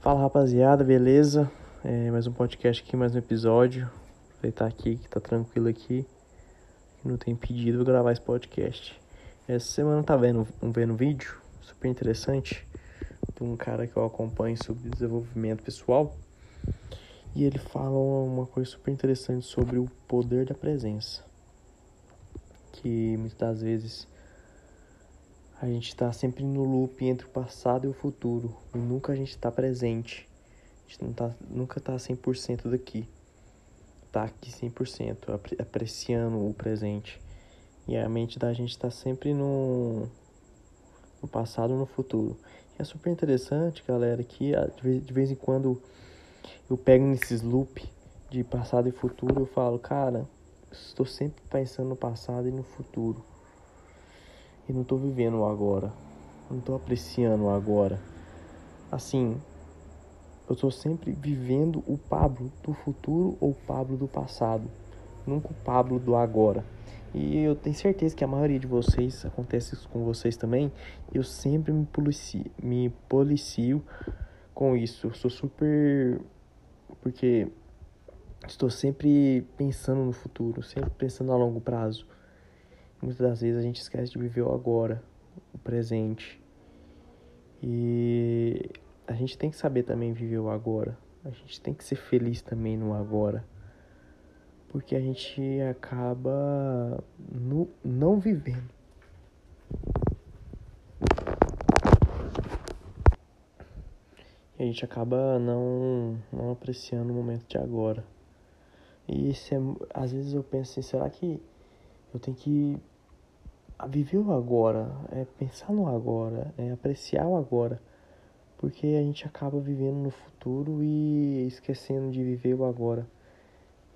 Fala rapaziada, beleza? É, mais um podcast aqui, mais um episódio. Aproveitar aqui que tá tranquilo aqui. Não tem pedido, vou gravar esse podcast. Essa semana tá vendo um vendo vídeo super interessante de um cara que eu acompanho sobre desenvolvimento pessoal. E ele fala uma coisa super interessante sobre o poder da presença. Que muitas das vezes a gente está sempre no loop entre o passado e o futuro. E nunca a gente está presente. A gente não tá, nunca está 100% daqui. Tá aqui 100%, apreciando o presente. E a mente da gente está sempre no, no passado ou no futuro. E é super interessante, galera, que de vez em quando eu pego nesses loop de passado e futuro, eu falo, cara, estou sempre pensando no passado e no futuro e não tô vivendo o agora. Não tô apreciando o agora. Assim, eu tô sempre vivendo o Pablo do futuro ou o Pablo do passado, nunca o Pablo do agora. E eu tenho certeza que a maioria de vocês acontece isso com vocês também. Eu sempre me policio, me policio com isso. Eu sou super porque estou sempre pensando no futuro, sempre pensando a longo prazo. Muitas das vezes a gente esquece de viver o agora, o presente. E a gente tem que saber também viver o agora. A gente tem que ser feliz também no agora. Porque a gente acaba no, não vivendo. E a gente acaba não, não apreciando o momento de agora. E é, às vezes eu penso assim, será que eu tenho que viver o agora, é pensar no agora, é apreciar o agora. Porque a gente acaba vivendo no futuro e esquecendo de viver o agora.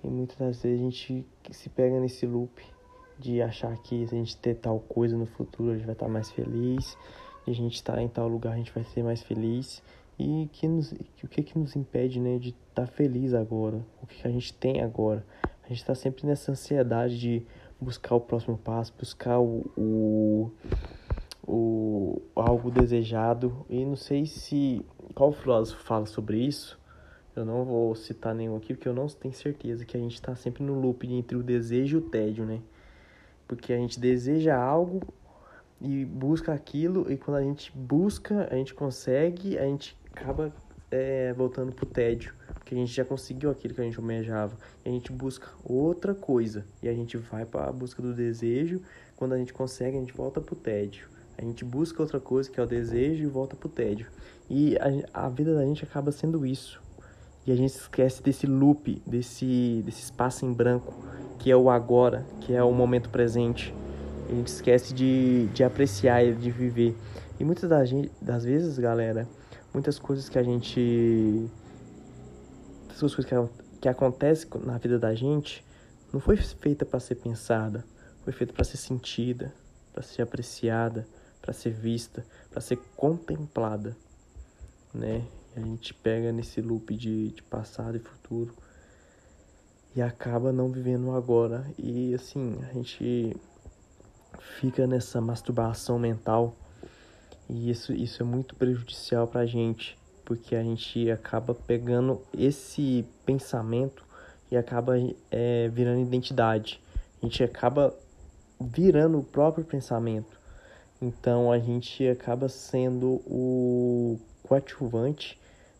E muitas das vezes a gente se pega nesse loop de achar que se a gente ter tal coisa no futuro a gente vai estar mais feliz, e a gente estar em tal lugar a gente vai ser mais feliz. E que nos, o que que nos impede né, de estar feliz agora? O que, que a gente tem agora? A gente está sempre nessa ansiedade de buscar o próximo passo, buscar o, o, o algo desejado. E não sei se qual filósofo fala sobre isso. Eu não vou citar nenhum aqui porque eu não tenho certeza que a gente está sempre no loop entre o desejo e o tédio, né? Porque a gente deseja algo e busca aquilo e quando a gente busca, a gente consegue, a gente acaba é, voltando pro tédio que a gente já conseguiu aquilo que a gente almejava. E a gente busca outra coisa. E a gente vai para a busca do desejo. Quando a gente consegue, a gente volta pro tédio. A gente busca outra coisa que é o desejo e volta pro tédio. E a, a vida da gente acaba sendo isso. E a gente esquece desse loop, desse, desse espaço em branco, que é o agora, que é o momento presente. A gente esquece de, de apreciar e de viver. E muitas das, das vezes, galera, muitas coisas que a gente essas coisas que, que acontecem na vida da gente não foi feita para ser pensada, foi feita para ser sentida, para ser apreciada, para ser vista, para ser contemplada, né? E a gente pega nesse loop de, de passado e futuro e acaba não vivendo agora. E assim, a gente fica nessa masturbação mental e isso, isso é muito prejudicial para a gente porque a gente acaba pegando esse pensamento e acaba é, virando identidade. A gente acaba virando o próprio pensamento. Então a gente acaba sendo o coadjuvante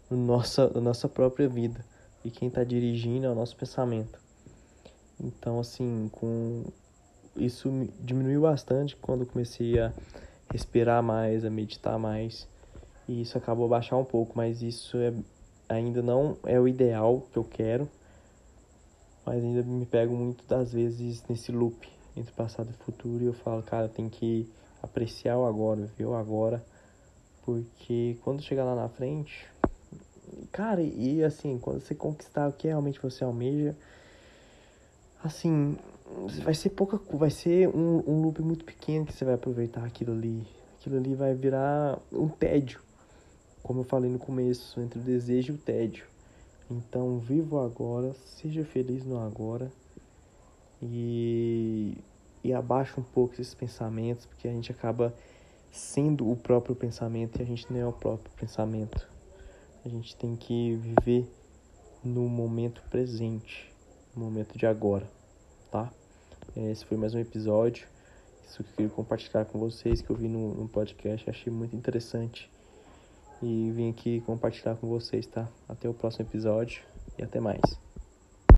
no nossa, na nossa própria vida. E quem está dirigindo é o nosso pensamento. Então, assim, com isso diminuiu bastante quando comecei a respirar mais, a meditar mais. E isso acabou baixar um pouco, mas isso é, ainda não é o ideal que eu quero, mas ainda me pego muito das vezes nesse loop entre passado e futuro e eu falo, cara, tem que apreciar o agora, o agora, porque quando chegar lá na frente, cara, e assim, quando você conquistar o que realmente você almeja, assim, vai ser pouca, vai ser um, um loop muito pequeno que você vai aproveitar aquilo ali. Aquilo ali vai virar um tédio como eu falei no começo, entre o desejo e o tédio. Então, viva o agora, seja feliz no agora e, e abaixa um pouco esses pensamentos, porque a gente acaba sendo o próprio pensamento e a gente não é o próprio pensamento. A gente tem que viver no momento presente, no momento de agora, tá? Esse foi mais um episódio. Isso que eu queria compartilhar com vocês, que eu vi no, no podcast, achei muito interessante. E vim aqui compartilhar com vocês, tá? Até o próximo episódio e até mais.